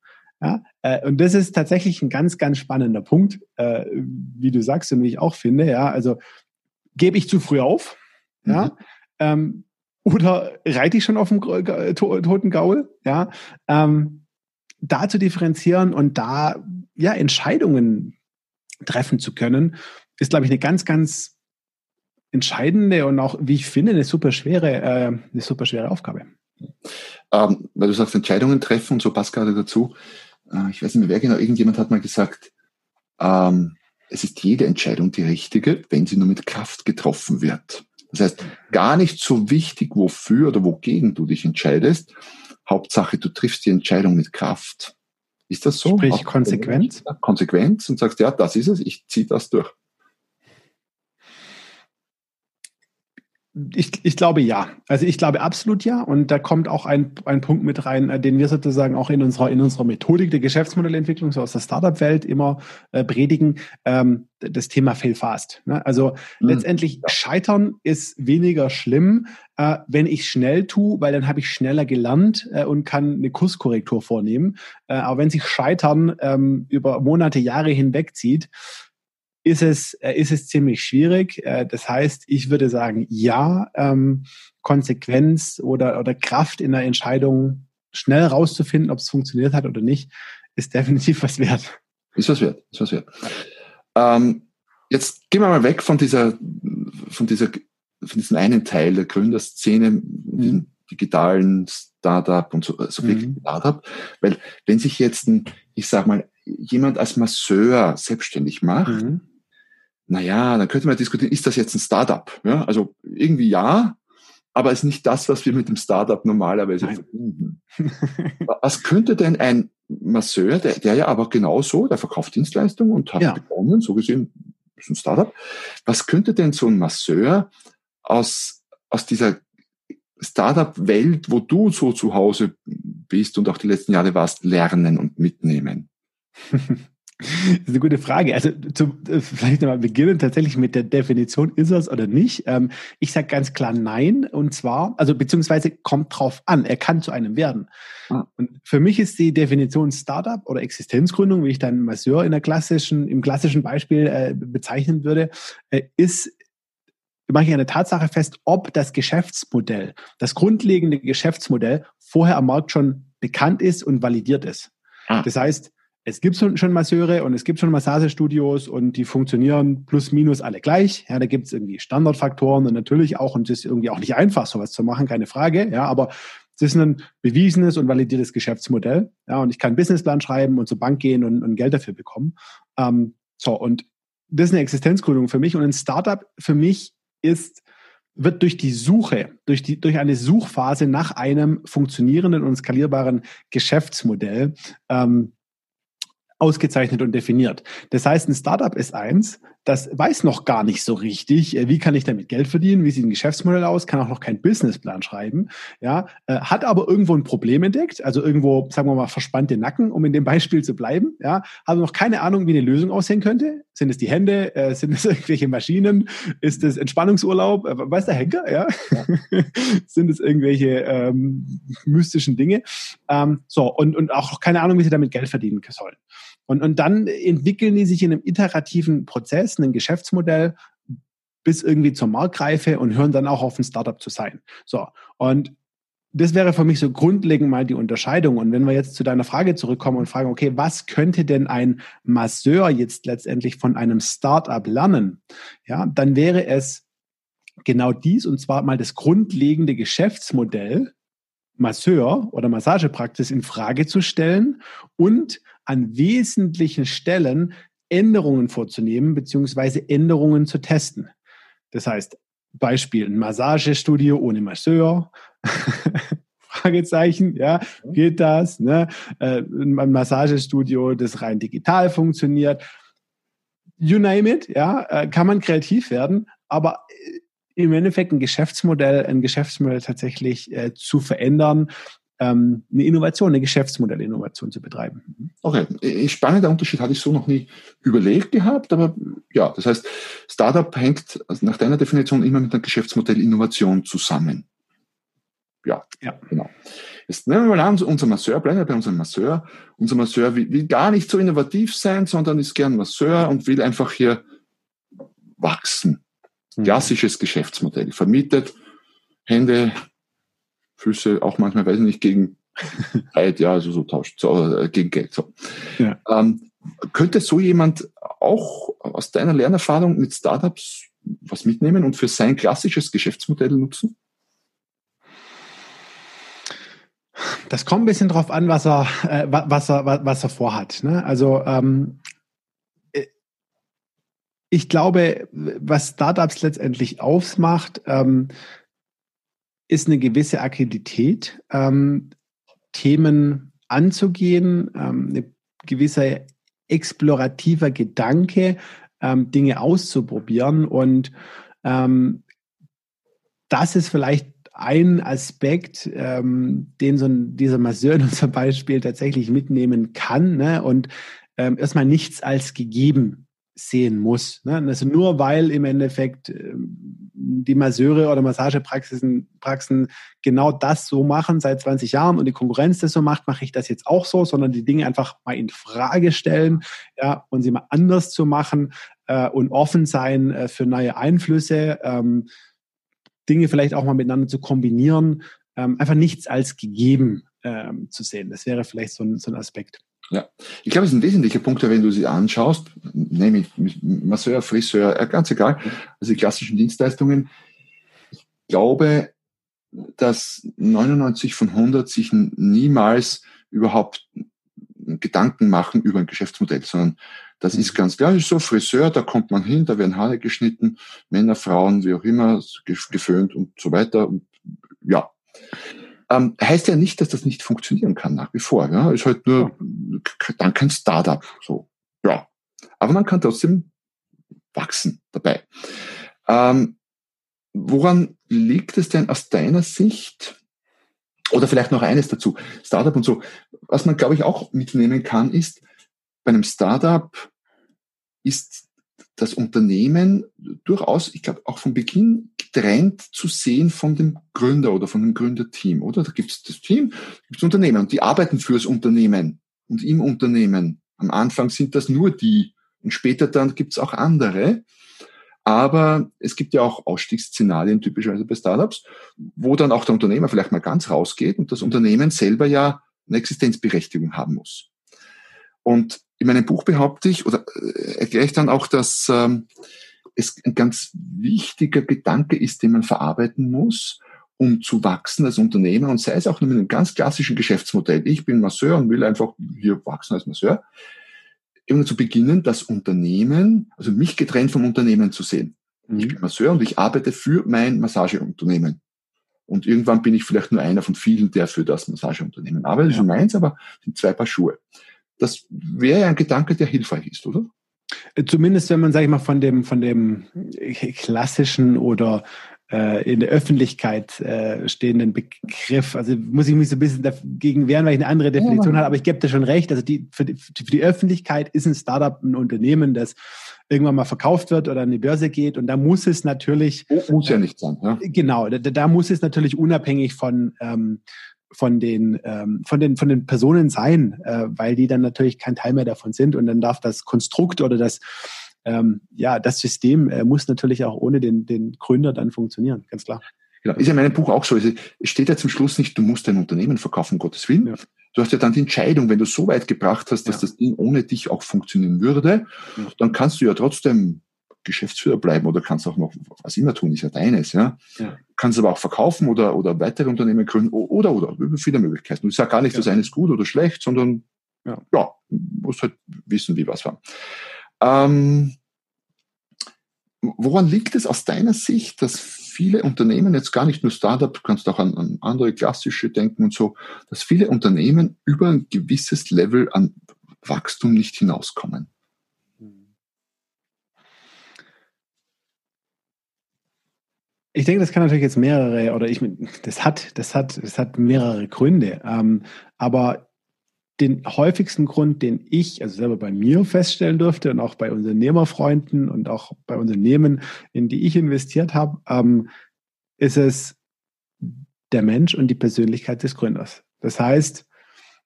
S3: Ja, äh, und das ist tatsächlich ein ganz, ganz spannender Punkt, äh, wie du sagst und wie ich auch finde. Ja, also gebe ich zu früh auf? Mhm. Ja, ähm, oder reite ich schon auf dem to toten Gaul? Ja, ähm, da zu differenzieren und da ja Entscheidungen treffen zu können, ist glaube ich eine ganz, ganz entscheidende und auch, wie ich finde, eine super schwere, äh, eine super schwere Aufgabe.
S2: Ähm, weil du sagst, Entscheidungen treffen und so passt gerade dazu. Äh, ich weiß nicht mehr, wer genau, irgendjemand hat mal gesagt, ähm, es ist jede Entscheidung die richtige, wenn sie nur mit Kraft getroffen wird. Das heißt, gar nicht so wichtig, wofür oder wogegen du dich entscheidest. Hauptsache, du triffst die Entscheidung mit Kraft. Ist das so?
S3: Sprich Konsequenz?
S2: Konsequenz und sagst, ja, das ist es, ich ziehe das durch.
S3: Ich, ich glaube ja. Also ich glaube absolut ja. Und da kommt auch ein, ein Punkt mit rein, äh, den wir sozusagen auch in unserer, in unserer Methodik der Geschäftsmodellentwicklung, so aus der Startup-Welt immer äh, predigen, ähm, das Thema Fail Fast. Ne? Also mhm. letztendlich Scheitern ist weniger schlimm, äh, wenn ich schnell tue, weil dann habe ich schneller gelernt äh, und kann eine Kurskorrektur vornehmen. Äh, aber wenn sich Scheitern ähm, über Monate, Jahre hinweg zieht, ist es, äh, ist es ziemlich schwierig. Äh, das heißt, ich würde sagen, ja, ähm, Konsequenz oder, oder Kraft in der Entscheidung schnell rauszufinden, ob es funktioniert hat oder nicht, ist definitiv was wert.
S2: Ist was wert, ist was wert. Ähm, jetzt gehen wir mal weg von dieser, von dieser, von diesem einen Teil der Gründerszene, mhm. digitalen Startup und so, so mhm. Startup, weil wenn sich jetzt ein, ich sag mal, jemand als Masseur selbstständig macht, mhm naja, dann könnte man diskutieren, ist das jetzt ein Startup? Ja, also irgendwie ja, aber es ist nicht das, was wir mit dem Startup normalerweise Nein. verbinden. was könnte denn ein Masseur, der, der ja aber genauso, der verkauft Dienstleistungen und hat ja. begonnen, so gesehen, ist ein Startup. Was könnte denn so ein Masseur aus, aus dieser Startup-Welt, wo du so zu Hause bist und auch die letzten Jahre warst, lernen und mitnehmen?
S3: Das ist eine gute Frage. Also zum, äh, vielleicht nochmal beginnen tatsächlich mit der Definition, ist es oder nicht? Ähm, ich sage ganz klar nein. Und zwar, also beziehungsweise kommt drauf an, er kann zu einem werden. Ah. Und für mich ist die Definition Startup oder Existenzgründung, wie ich dann Masseur in der klassischen, im klassischen Beispiel äh, bezeichnen würde, äh, ist mache ich eine Tatsache fest, ob das Geschäftsmodell, das grundlegende Geschäftsmodell vorher am Markt schon bekannt ist und validiert ist. Ah. Das heißt, es gibt schon Masseure und es gibt schon Massagestudios und die funktionieren plus minus alle gleich. Ja, da gibt es irgendwie Standardfaktoren und natürlich auch, und es ist irgendwie auch nicht einfach, sowas zu machen, keine Frage. Ja, aber es ist ein bewiesenes und validiertes Geschäftsmodell. Ja, und ich kann Businessplan schreiben und zur Bank gehen und, und Geld dafür bekommen. Ähm, so, und das ist eine Existenzgründung für mich. Und ein Startup für mich ist, wird durch die Suche, durch, die, durch eine Suchphase nach einem funktionierenden und skalierbaren Geschäftsmodell ähm, ausgezeichnet und definiert. Das heißt, ein Startup ist eins, das weiß noch gar nicht so richtig, äh, wie kann ich damit Geld verdienen, wie sieht ein Geschäftsmodell aus, kann auch noch keinen Businessplan schreiben, ja, äh, hat aber irgendwo ein Problem entdeckt, also irgendwo, sagen wir mal, verspannte Nacken, um in dem Beispiel zu bleiben, ja, habe noch keine Ahnung, wie eine Lösung aussehen könnte. Sind es die Hände, äh, sind es irgendwelche Maschinen, ist es Entspannungsurlaub, weiß der Henker, ja, ja. sind es irgendwelche ähm, mystischen Dinge, ähm, so und und auch keine Ahnung, wie sie damit Geld verdienen sollen. Und, und dann entwickeln die sich in einem iterativen Prozess, ein Geschäftsmodell bis irgendwie zur Marktreife und hören dann auch auf, ein Startup zu sein. So. Und das wäre für mich so grundlegend mal die Unterscheidung. Und wenn wir jetzt zu deiner Frage zurückkommen und fragen, okay, was könnte denn ein Masseur jetzt letztendlich von einem Startup lernen? Ja, dann wäre es genau dies und zwar mal das grundlegende Geschäftsmodell Masseur oder Massagepraxis in Frage zu stellen und an wesentlichen Stellen Änderungen vorzunehmen beziehungsweise Änderungen zu testen. Das heißt, Beispiel ein Massagestudio ohne Masseur, Fragezeichen, ja, geht das? Ne? Äh, ein Massagestudio, das rein digital funktioniert. You name it, ja, äh, kann man kreativ werden, aber äh, im Endeffekt ein Geschäftsmodell, ein Geschäftsmodell tatsächlich äh, zu verändern, ähm, eine Innovation, eine Geschäftsmodellinnovation zu betreiben.
S2: Okay, spannender Unterschied hatte ich so noch nie überlegt gehabt, aber ja, das heißt, Startup hängt nach deiner Definition immer mit einer Geschäftsmodellinnovation zusammen. Ja, ja, genau. Jetzt nehmen wir mal an, unser Masseur, bleiben wir bei unserem Masseur. Unser Masseur will, will gar nicht so innovativ sein, sondern ist gern Masseur und will einfach hier wachsen. Mhm. Klassisches Geschäftsmodell. Vermietet Hände, Füße, auch manchmal, weiß ich nicht, gegen Zeit, ja, also so tauscht, so, äh, gegen Geld. So. Ja. Ähm, könnte so jemand auch aus deiner Lernerfahrung mit Startups was mitnehmen und für sein klassisches Geschäftsmodell nutzen?
S3: Das kommt ein bisschen drauf an, was er, äh, was er, was er vorhat. Ne? Also ähm, äh, ich glaube, was Startups letztendlich ausmacht, ähm, ist eine gewisse Agilität, ähm, Themen anzugehen, ähm, eine gewisse explorativer Gedanke, ähm, Dinge auszuprobieren. Und ähm, das ist vielleicht ein Aspekt, ähm, den so ein, dieser Masseur in unserem Beispiel tatsächlich mitnehmen kann ne? und ähm, erstmal nichts als gegeben sehen muss. Ne? Also nur weil im Endeffekt ähm, die Masseure oder Massagepraxisen Praxen genau das so machen seit 20 Jahren und die Konkurrenz das so macht, mache ich das jetzt auch so, sondern die Dinge einfach mal in Frage stellen ja, und sie mal anders zu machen äh, und offen sein äh, für neue Einflüsse, ähm, Dinge vielleicht auch mal miteinander zu kombinieren, ähm, einfach nichts als gegeben ähm, zu sehen. Das wäre vielleicht so ein, so ein Aspekt.
S2: Ja, ich glaube, es ist ein wesentlicher Punkt, wenn du sie anschaust, nämlich Masseur, Friseur, ganz egal, also die klassischen Dienstleistungen. Ich glaube, dass 99 von 100 sich niemals überhaupt Gedanken machen über ein Geschäftsmodell, sondern das ist ganz klar, ist so Friseur, da kommt man hin, da werden Haare geschnitten, Männer, Frauen, wie auch immer, geföhnt und so weiter. Und ja, ähm, heißt ja nicht, dass das nicht funktionieren kann nach wie vor. Ja? Ist halt nur dann kein Startup. So, ja. Aber man kann trotzdem wachsen dabei. Ähm, woran liegt es denn aus deiner Sicht? Oder vielleicht noch eines dazu, Startup und so. Was man, glaube ich, auch mitnehmen kann, ist, bei einem Startup ist das Unternehmen durchaus, ich glaube, auch von Beginn getrennt zu sehen von dem Gründer oder von dem Gründerteam, oder? Da gibt es das Team, gibt es Unternehmen und die arbeiten fürs Unternehmen und im Unternehmen. Am Anfang sind das nur die und später dann gibt es auch andere. Aber es gibt ja auch Ausstiegsszenarien typischerweise bei Startups, wo dann auch der Unternehmer vielleicht mal ganz rausgeht und das Unternehmen selber ja eine Existenzberechtigung haben muss. Und in meinem Buch behaupte ich oder äh, erkläre ich dann auch, dass ähm, es ein ganz wichtiger Gedanke ist, den man verarbeiten muss, um zu wachsen als Unternehmer und sei es auch nur mit einem ganz klassischen Geschäftsmodell. Ich bin Masseur und will einfach hier wachsen als Masseur. Immer zu beginnen, das Unternehmen, also mich getrennt vom Unternehmen zu sehen. Mhm. Ich bin Masseur und ich arbeite für mein Massageunternehmen. Und irgendwann bin ich vielleicht nur einer von vielen, der für das Massageunternehmen arbeitet. Das ist meins, aber sind zwei Paar Schuhe. Das wäre ja ein Gedanke, der hilfreich ist, oder?
S3: Zumindest wenn man, sage ich mal, von dem, von dem klassischen oder äh, in der Öffentlichkeit äh, stehenden Begriff, also muss ich mich so ein bisschen dagegen wehren, weil ich eine andere Definition ja. habe, aber ich gebe dir schon recht, also die, für, die, für die Öffentlichkeit ist ein Startup ein Unternehmen, das irgendwann mal verkauft wird oder an die Börse geht und da muss es natürlich...
S2: Muss ja nicht sein. Ja.
S3: Genau, da, da muss es natürlich unabhängig von... Ähm, von den, ähm, von den, von den Personen sein, äh, weil die dann natürlich kein Teil mehr davon sind und dann darf das Konstrukt oder das, ähm, ja, das System äh, muss natürlich auch ohne den, den Gründer dann funktionieren, ganz klar.
S2: Genau. Ist ja in meinem Buch auch so. Es steht ja zum Schluss nicht, du musst dein Unternehmen verkaufen, um Gottes Willen. Ja. Du hast ja dann die Entscheidung, wenn du so weit gebracht hast, dass ja. das Ding ohne dich auch funktionieren würde, ja. dann kannst du ja trotzdem Geschäftsführer bleiben oder kannst auch noch was immer tun, ist ja deines, ja. ja. Kannst aber auch verkaufen oder, oder weitere Unternehmen gründen oder, oder, viele Möglichkeiten. Ich sage gar nicht, ja. das eine ist gut oder schlecht, sondern, ja, ja musst halt wissen, wie was war. Ähm, woran liegt es aus deiner Sicht, dass viele Unternehmen, jetzt gar nicht nur Startup, kannst auch an, an andere klassische denken und so, dass viele Unternehmen über ein gewisses Level an Wachstum nicht hinauskommen.
S3: Ich denke, das kann natürlich jetzt mehrere, oder ich, das hat, das hat, das hat mehrere Gründe. Ähm, aber den häufigsten Grund, den ich, also selber bei mir feststellen durfte und auch bei Unternehmerfreunden und auch bei Unternehmen, in die ich investiert habe, ähm, ist es der Mensch und die Persönlichkeit des Gründers. Das heißt,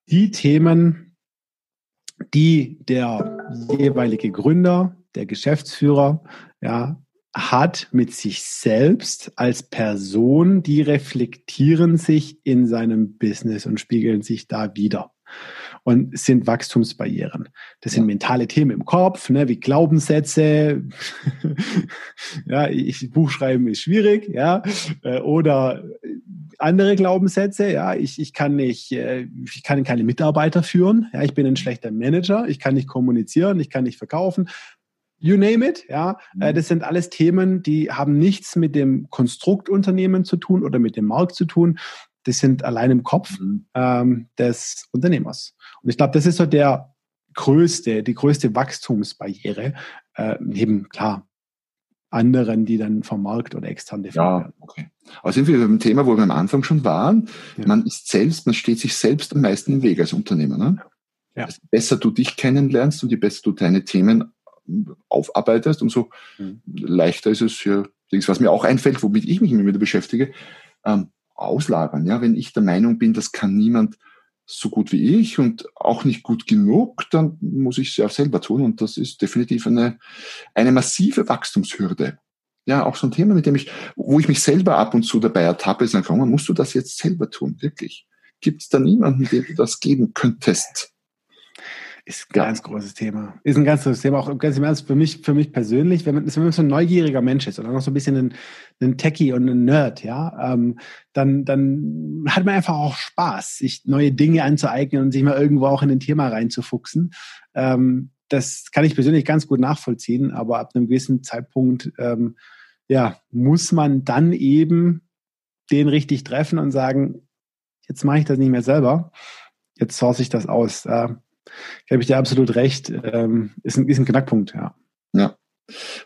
S3: die Themen, die der jeweilige Gründer, der Geschäftsführer, ja, hat mit sich selbst als Person, die reflektieren sich in seinem Business und spiegeln sich da wieder und sind Wachstumsbarrieren. Das sind mentale Themen im Kopf, ne, wie Glaubenssätze. ja, ich, Buch schreiben ist schwierig, ja, äh, oder andere Glaubenssätze. Ja, ich, ich kann nicht, äh, ich kann keine Mitarbeiter führen. Ja, ich bin ein schlechter Manager. Ich kann nicht kommunizieren. Ich kann nicht verkaufen. You name it, ja. Äh, mhm. Das sind alles Themen, die haben nichts mit dem Konstruktunternehmen zu tun oder mit dem Markt zu tun. Das sind allein im Kopf mhm. ähm, des Unternehmers. Und ich glaube, das ist so der größte, die größte Wachstumsbarriere, äh, neben klar anderen, die dann vom Markt oder extern
S2: definiert ja, werden. Okay. Also sind wir beim Thema, wo wir am Anfang schon waren. Ja. Man ist selbst, man steht sich selbst am meisten im Weg als Unternehmer. Ne? Ja. Je besser du dich kennenlernst und je besser du deine Themen aufarbeitest, umso mhm. leichter ist es für, was mir auch einfällt, womit ich mich immer wieder beschäftige, ähm, auslagern. Ja, wenn ich der Meinung bin, das kann niemand so gut wie ich und auch nicht gut genug, dann muss ich es ja selber tun und das ist definitiv eine, eine massive Wachstumshürde. Ja, auch so ein Thema, mit dem ich, wo ich mich selber ab und zu dabei ertappe, sagen, komm, musst du das jetzt selber tun, wirklich? Gibt es da niemanden, dem du das geben könntest?
S3: Ist ein ganz großes Thema. Ist ein ganz großes Thema. Auch ganz im Ernst für mich, für mich persönlich, wenn man, wenn man so ein neugieriger Mensch ist oder noch so ein bisschen ein, ein Techie und ein Nerd, ja, ähm, dann, dann hat man einfach auch Spaß, sich neue Dinge anzueignen und sich mal irgendwo auch in ein Thema reinzufuchsen. Ähm, das kann ich persönlich ganz gut nachvollziehen, aber ab einem gewissen Zeitpunkt, ähm, ja, muss man dann eben den richtig treffen und sagen, jetzt mache ich das nicht mehr selber, jetzt source ich das aus. Äh, gebe ich dir absolut recht, ähm, ist, ein, ist ein Knackpunkt, ja.
S2: Ja.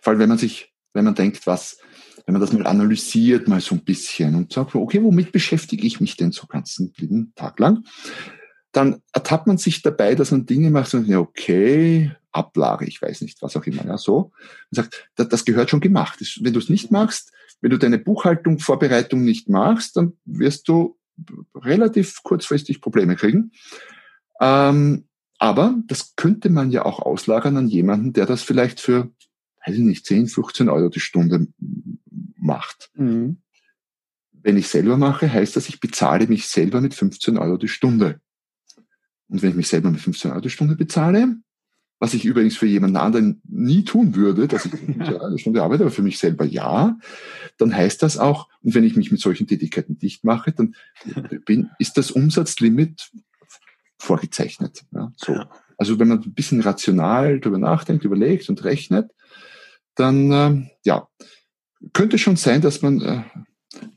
S2: Vor allem, wenn man sich, wenn man denkt, was, wenn man das mal analysiert, mal so ein bisschen und sagt, okay, womit beschäftige ich mich denn so ganzen Tag lang? Dann ertappt man sich dabei, dass man Dinge macht und ja, okay, Ablage, ich weiß nicht, was auch immer, ja, so. Und sagt, das, das gehört schon gemacht. Wenn du es nicht machst, wenn du deine Buchhaltung, Vorbereitung nicht machst, dann wirst du relativ kurzfristig Probleme kriegen. Ähm, aber das könnte man ja auch auslagern an jemanden, der das vielleicht für, weiß ich nicht, 10, 15 Euro die Stunde macht. Mhm. Wenn ich selber mache, heißt das, ich bezahle mich selber mit 15 Euro die Stunde. Und wenn ich mich selber mit 15 Euro die Stunde bezahle, was ich übrigens für jemanden anderen nie tun würde, dass ich eine Stunde arbeite, aber für mich selber ja, dann heißt das auch, und wenn ich mich mit solchen Tätigkeiten dicht mache, dann bin, ist das Umsatzlimit vorgezeichnet. Ja, so. Ja. Also wenn man ein bisschen rational darüber nachdenkt, überlegt und rechnet, dann äh, ja, könnte schon sein, dass man äh,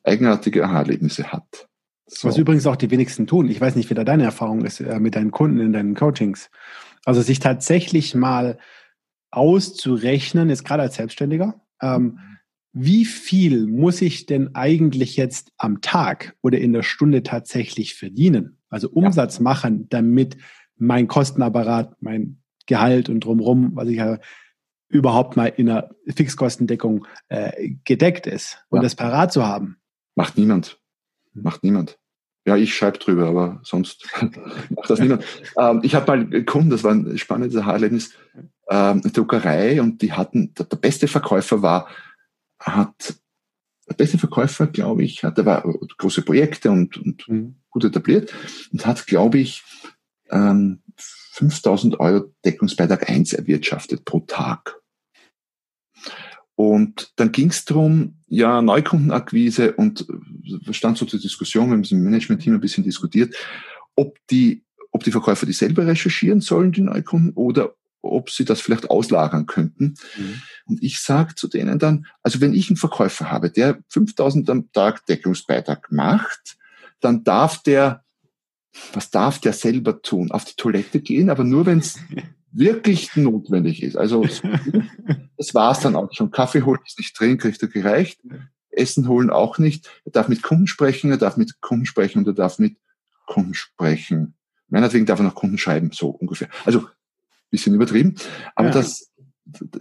S2: eigenartige Aha-Erlebnisse hat.
S3: So. Was übrigens auch die wenigsten tun. Ich weiß nicht, wie da deine Erfahrung ist äh, mit deinen Kunden in deinen Coachings. Also sich tatsächlich mal auszurechnen, jetzt gerade als Selbstständiger, ähm, wie viel muss ich denn eigentlich jetzt am Tag oder in der Stunde tatsächlich verdienen? Also Umsatz ja. machen, damit mein Kostenapparat, mein Gehalt und drumherum, was ich habe, überhaupt mal in einer Fixkostendeckung äh, gedeckt ist und ja. das parat zu haben.
S2: Macht niemand. Hm. Macht niemand. Ja, ich schreibe drüber, aber sonst macht das niemand. Ähm, ich habe mal Kunden, das war ein spannendes Erlebnis, ähm, eine Druckerei und die hatten, der beste Verkäufer war, hat der beste Verkäufer, glaube ich, hat, der war große Projekte und, und mhm. gut etabliert und hat, glaube ich, ähm, 5000 Euro Deckungsbeitrag 1 erwirtschaftet pro Tag. Und dann ging es darum, ja, Neukundenakquise und äh, stand so zur Diskussion, wir haben es im Management-Team ein bisschen diskutiert, ob die, ob die Verkäufer die selber recherchieren sollen, die Neukunden, oder ob sie das vielleicht auslagern könnten. Mhm. Und ich sage zu denen dann, also wenn ich einen Verkäufer habe, der 5000 am Tag Deckungsbeitrag macht, dann darf der, was darf der selber tun? Auf die Toilette gehen, aber nur wenn es wirklich notwendig ist. Also das war's dann auch schon. Kaffee holen ist nicht drin, kriegt er gereicht. Essen holen auch nicht. Er darf mit Kunden sprechen, er darf mit Kunden sprechen und er darf mit Kunden sprechen. Meinetwegen darf er noch Kunden schreiben, so ungefähr. Also bisschen übertrieben. Aber ja. das,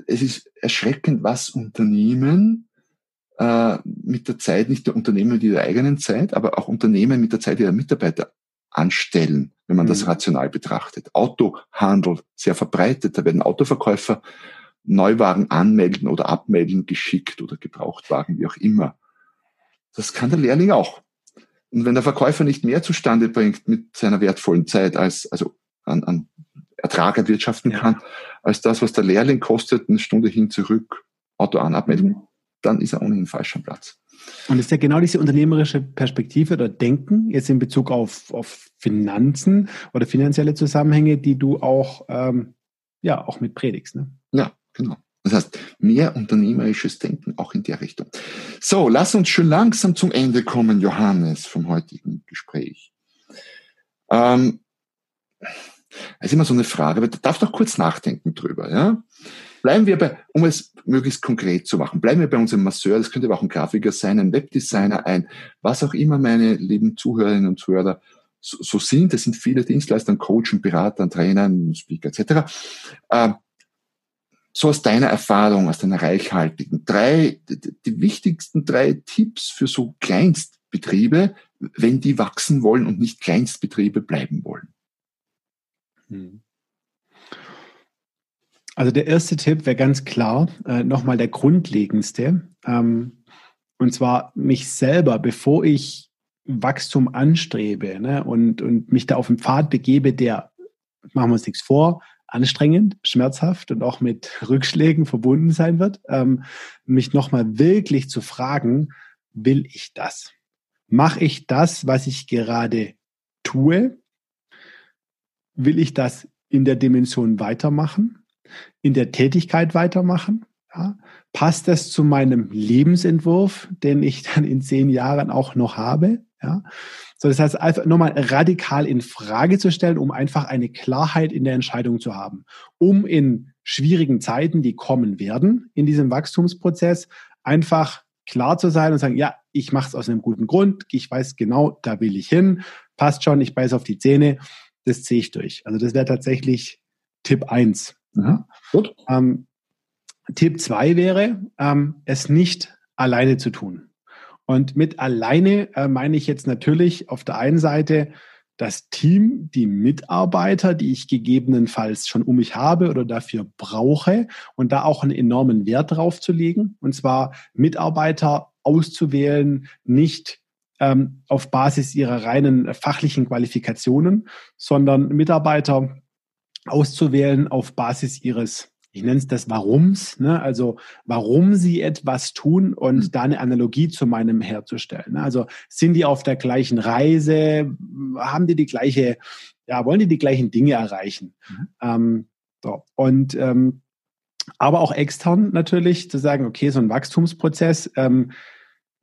S2: es ist erschreckend, was Unternehmen äh, mit der Zeit, nicht nur Unternehmen mit ihrer eigenen Zeit, aber auch Unternehmen mit der Zeit ihrer Mitarbeiter anstellen, wenn man mhm. das rational betrachtet. Autohandel sehr verbreitet, da werden Autoverkäufer Neuwagen anmelden oder abmelden geschickt oder Gebrauchtwagen, wie auch immer. Das kann der Lehrling auch. Und wenn der Verkäufer nicht mehr zustande bringt mit seiner wertvollen Zeit als, also an, an Ertrag erwirtschaften ja. kann, als das, was der Lehrling kostet, eine Stunde hin, zurück, Auto an, abmelden, mhm. dann ist er ohnehin falsch am Platz.
S3: Und ist ja genau diese unternehmerische Perspektive oder Denken jetzt in Bezug auf, auf Finanzen oder finanzielle Zusammenhänge, die du auch, ähm, ja, auch mit predigst. Ne?
S2: Ja, genau. Das heißt, mehr unternehmerisches Denken auch in der Richtung. So, lass uns schon langsam zum Ende kommen, Johannes, vom heutigen Gespräch. Ähm, das ist immer so eine Frage, aber du darfst doch kurz nachdenken drüber, ja? Bleiben wir bei, um es möglichst konkret zu machen, bleiben wir bei unserem Masseur, das könnte aber auch ein Grafiker sein, ein Webdesigner, ein, was auch immer meine lieben Zuhörerinnen und Zuhörer so, so sind. Das sind viele Dienstleister, Coachen, Berater, Trainer, Speaker etc. Äh, so aus deiner Erfahrung, aus deiner reichhaltigen, drei, die wichtigsten drei Tipps für so Kleinstbetriebe, wenn die wachsen wollen und nicht Kleinstbetriebe bleiben wollen. Hm.
S3: Also der erste Tipp wäre ganz klar äh, nochmal der grundlegendste. Ähm, und zwar mich selber, bevor ich Wachstum anstrebe ne, und, und mich da auf den Pfad begebe, der, machen wir uns nichts vor, anstrengend, schmerzhaft und auch mit Rückschlägen verbunden sein wird, ähm, mich nochmal wirklich zu fragen, will ich das? Mache ich das, was ich gerade tue? Will ich das in der Dimension weitermachen, in der Tätigkeit weitermachen? Ja? Passt das zu meinem Lebensentwurf, den ich dann in zehn Jahren auch noch habe? Ja? So, das heißt, einfach nochmal radikal in Frage zu stellen, um einfach eine Klarheit in der Entscheidung zu haben, um in schwierigen Zeiten, die kommen werden, in diesem Wachstumsprozess, einfach klar zu sein und sagen, ja, ich mache es aus einem guten Grund, ich weiß genau, da will ich hin, passt schon, ich beiße auf die Zähne das ziehe ich durch. Also das wäre tatsächlich Tipp 1. Mhm. Gut. Ähm, Tipp 2 wäre, ähm, es nicht alleine zu tun. Und mit alleine äh, meine ich jetzt natürlich auf der einen Seite das Team, die Mitarbeiter, die ich gegebenenfalls schon um mich habe oder dafür brauche und da auch einen enormen Wert drauf zu legen. Und zwar Mitarbeiter auszuwählen, nicht ähm, auf Basis ihrer reinen fachlichen Qualifikationen, sondern Mitarbeiter auszuwählen auf Basis ihres, ich nenne es das Warums, ne? also warum sie etwas tun und mhm. da eine Analogie zu meinem herzustellen. Ne? Also sind die auf der gleichen Reise, haben die die gleiche, ja, wollen die die gleichen Dinge erreichen? Mhm. Ähm, so. Und ähm, aber auch extern natürlich zu sagen, okay, so ein Wachstumsprozess, ähm,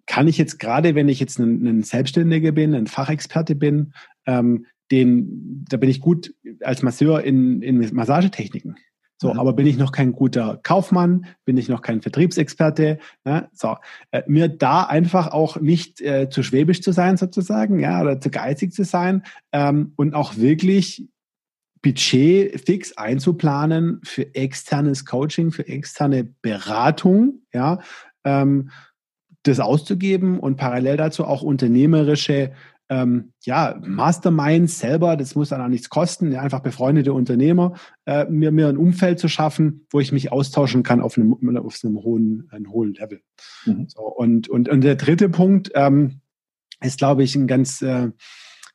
S3: kann ich jetzt gerade, wenn ich jetzt ein, ein Selbstständiger bin, ein Fachexperte bin, ähm, den, da bin ich gut als Masseur in, in Massagetechniken. So, mhm. aber bin ich noch kein guter Kaufmann, bin ich noch kein Vertriebsexperte, ne? so, äh, mir da einfach auch nicht äh, zu schwäbisch zu sein sozusagen, ja, oder zu geizig zu sein ähm, und auch wirklich Budget fix einzuplanen für externes Coaching, für externe Beratung, ja, ähm, das auszugeben und parallel dazu auch unternehmerische ähm, ja, Masterminds selber, das muss dann auch nichts kosten, einfach befreundete Unternehmer, äh, mir, mir ein Umfeld zu schaffen, wo ich mich austauschen kann auf einem, auf einem hohen, einem hohen Level. Mhm. So, und, und, und der dritte Punkt ähm, ist, glaube ich, ein ganz, äh,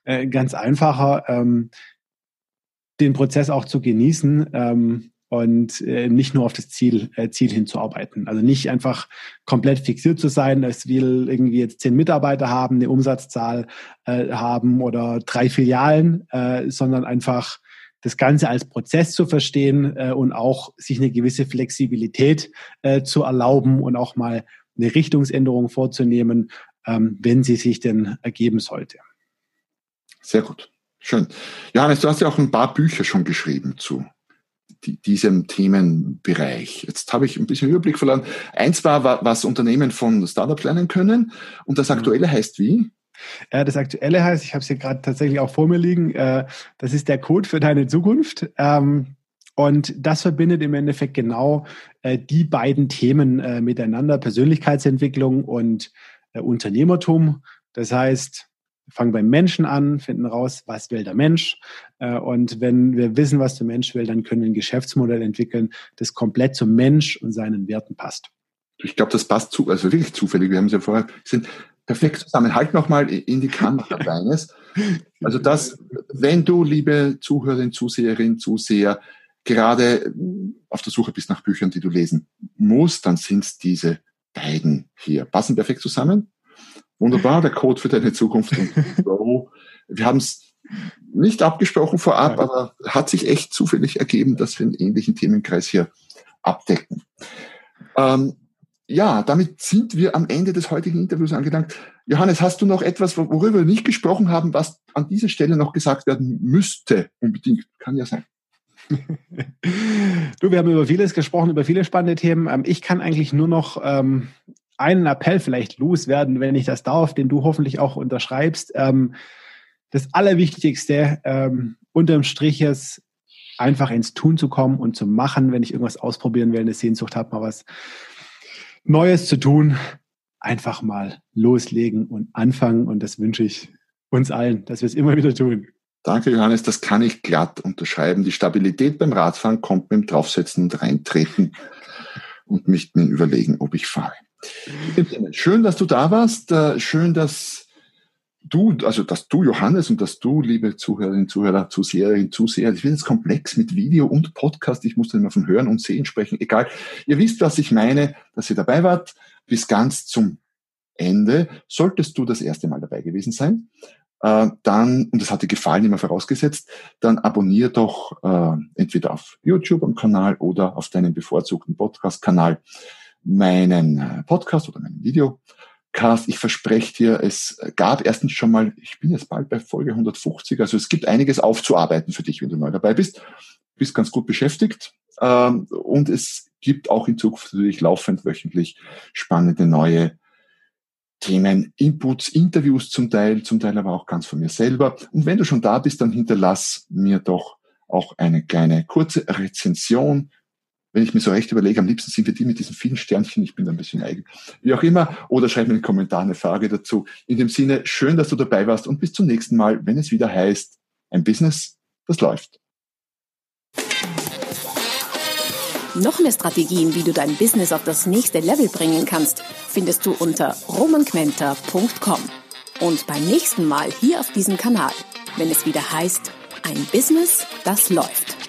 S3: äh, ganz einfacher, ähm, den Prozess auch zu genießen. Und äh, nicht nur auf das Ziel, äh, Ziel hinzuarbeiten. Also nicht einfach komplett fixiert zu sein, es will irgendwie jetzt zehn Mitarbeiter haben, eine Umsatzzahl äh, haben oder drei Filialen, äh, sondern einfach das Ganze als Prozess zu verstehen äh, und auch sich eine gewisse Flexibilität äh, zu erlauben und auch mal eine Richtungsänderung vorzunehmen, ähm, wenn sie sich denn ergeben sollte.
S2: Sehr gut. Schön. Johannes, du hast ja auch ein paar Bücher schon geschrieben zu diesem Themenbereich. Jetzt habe ich ein bisschen Überblick verloren. Eins war, was Unternehmen von Startups lernen können. Und das mhm. aktuelle heißt wie?
S3: Ja, das aktuelle heißt, ich habe es hier gerade tatsächlich auch vor mir liegen, äh, das ist der Code für deine Zukunft. Ähm, und das verbindet im Endeffekt genau äh, die beiden Themen äh, miteinander, Persönlichkeitsentwicklung und Unternehmertum. Das heißt, fangen beim Menschen an, finden raus, was will der Mensch. Und wenn wir wissen, was der Mensch will, dann können wir ein Geschäftsmodell entwickeln, das komplett zum Mensch und seinen Werten passt.
S2: Ich glaube, das passt zu, also wirklich zufällig. Wir haben es ja vorher gesehen perfekt zusammen. Halt nochmal in die Kamera deines. Also das, wenn du, liebe Zuhörerin, Zuseherin, Zuseher, gerade auf der Suche bist nach Büchern, die du lesen musst, dann sind es diese beiden hier. Passen perfekt zusammen. Wunderbar, der Code für deine Zukunft. Wir haben es nicht abgesprochen vorab, aber hat sich echt zufällig ergeben, dass wir einen ähnlichen Themenkreis hier abdecken. Ähm, ja, damit sind wir am Ende des heutigen Interviews angelangt. Johannes, hast du noch etwas, worüber wir nicht gesprochen haben, was an dieser Stelle noch gesagt werden müsste? Unbedingt. Kann ja sein.
S3: du, wir haben über vieles gesprochen, über viele spannende Themen. Ähm, ich kann eigentlich nur noch ähm, einen Appell vielleicht loswerden, wenn ich das darf, den du hoffentlich auch unterschreibst. Ähm, das Allerwichtigste ähm, unterm Strich ist, einfach ins Tun zu kommen und zu machen, wenn ich irgendwas ausprobieren will, eine Sehnsucht habe, mal was Neues zu tun, einfach mal loslegen und anfangen. Und das wünsche ich uns allen, dass wir es immer wieder tun.
S2: Danke, Johannes. Das kann ich glatt unterschreiben. Die Stabilität beim Radfahren kommt mit dem Draufsetzen und Reintreten und nicht mehr überlegen, ob ich fahre. Schön, dass du da warst. Äh, schön, dass du, also dass du, Johannes, und dass du, liebe Zuhörerinnen, Zuhörer, Zuseherinnen, Zuseher, ich wird jetzt komplex mit Video und Podcast, ich muss dann immer von Hören und Sehen sprechen, egal. Ihr wisst, was ich meine, dass ihr dabei wart, bis ganz zum Ende. Solltest du das erste Mal dabei gewesen sein, äh, dann, und das hat dir gefallen, immer vorausgesetzt, dann abonnier doch äh, entweder auf YouTube am Kanal oder auf deinem bevorzugten Podcast-Kanal meinen äh, Podcast oder meinen Video. Cast, ich verspreche dir, es gab erstens schon mal, ich bin jetzt bald bei Folge 150, also es gibt einiges aufzuarbeiten für dich, wenn du neu dabei bist. Bist ganz gut beschäftigt ähm, und es gibt auch in Zukunft natürlich laufend wöchentlich spannende neue Themen, Inputs, Interviews zum Teil, zum Teil aber auch ganz von mir selber. Und wenn du schon da bist, dann hinterlass mir doch auch eine kleine kurze Rezension wenn ich mir so recht überlege, am liebsten sind wir die mit diesen vielen Sternchen, ich bin da ein bisschen eigen, wie auch immer, oder schreib mir einen Kommentar, eine Frage dazu. In dem Sinne, schön, dass du dabei warst und bis zum nächsten Mal, wenn es wieder heißt, ein Business, das läuft.
S1: Noch mehr Strategien, wie du dein Business auf das nächste Level bringen kannst, findest du unter romanquenter.com. Und beim nächsten Mal hier auf diesem Kanal, wenn es wieder heißt, ein Business, das läuft.